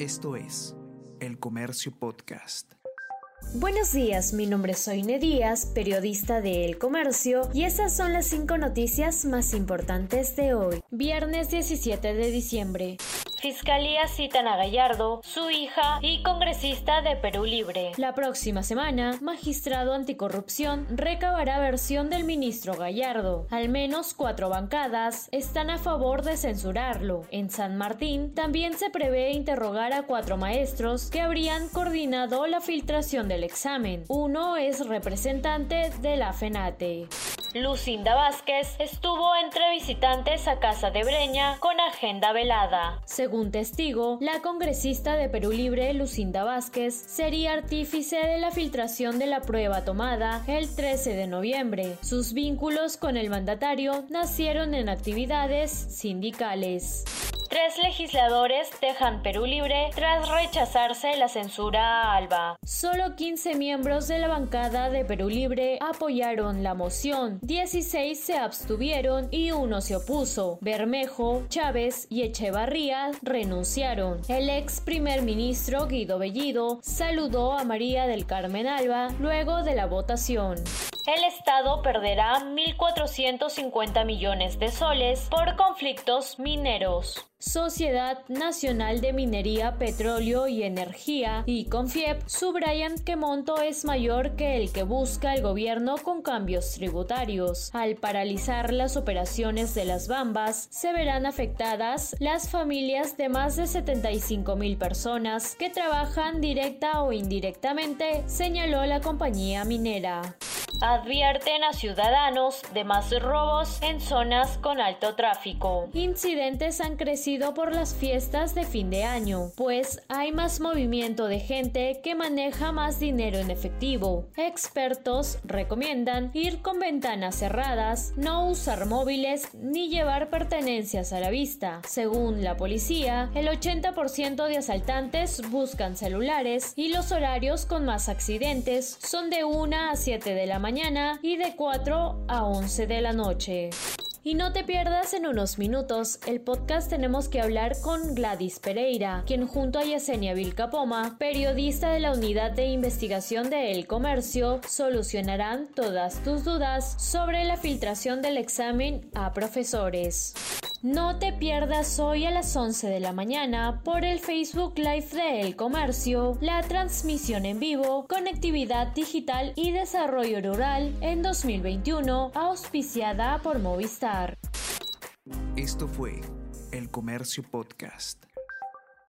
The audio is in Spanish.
Esto es El Comercio Podcast. Buenos días, mi nombre es Soine Díaz, periodista de El Comercio, y esas son las cinco noticias más importantes de hoy, viernes 17 de diciembre. Fiscalía citan a Gallardo, su hija y congresista de Perú Libre. La próxima semana, magistrado anticorrupción recabará versión del ministro Gallardo. Al menos cuatro bancadas están a favor de censurarlo. En San Martín también se prevé interrogar a cuatro maestros que habrían coordinado la filtración del examen. Uno es representante de la FENATE. Lucinda Vázquez estuvo entre visitantes a Casa de Breña con agenda velada. Según testigo, la congresista de Perú Libre, Lucinda Vázquez, sería artífice de la filtración de la prueba tomada el 13 de noviembre. Sus vínculos con el mandatario nacieron en actividades sindicales. Tres legisladores dejan Perú libre tras rechazarse la censura a Alba. Solo 15 miembros de la bancada de Perú Libre apoyaron la moción, 16 se abstuvieron y uno se opuso. Bermejo, Chávez y Echevarría renunciaron. El ex primer ministro Guido Bellido saludó a María del Carmen Alba luego de la votación el Estado perderá 1.450 millones de soles por conflictos mineros. Sociedad Nacional de Minería, Petróleo y Energía y Confiep subrayan que monto es mayor que el que busca el gobierno con cambios tributarios. Al paralizar las operaciones de las bambas, se verán afectadas las familias de más de 75 mil personas que trabajan directa o indirectamente, señaló la compañía minera advierten a ciudadanos de más robos en zonas con alto tráfico. Incidentes han crecido por las fiestas de fin de año, pues hay más movimiento de gente que maneja más dinero en efectivo. Expertos recomiendan ir con ventanas cerradas, no usar móviles ni llevar pertenencias a la vista. Según la policía, el 80% de asaltantes buscan celulares y los horarios con más accidentes son de 1 a 7 de la y de 4 a 11 de la noche. Y no te pierdas en unos minutos el podcast Tenemos que hablar con Gladys Pereira, quien junto a Yesenia Vilcapoma, periodista de la Unidad de Investigación de El Comercio, solucionarán todas tus dudas sobre la filtración del examen a profesores. No te pierdas hoy a las 11 de la mañana por el Facebook Live de El Comercio la transmisión en vivo, conectividad digital y desarrollo rural en 2021 auspiciada por Movistar. Esto fue El Comercio Podcast.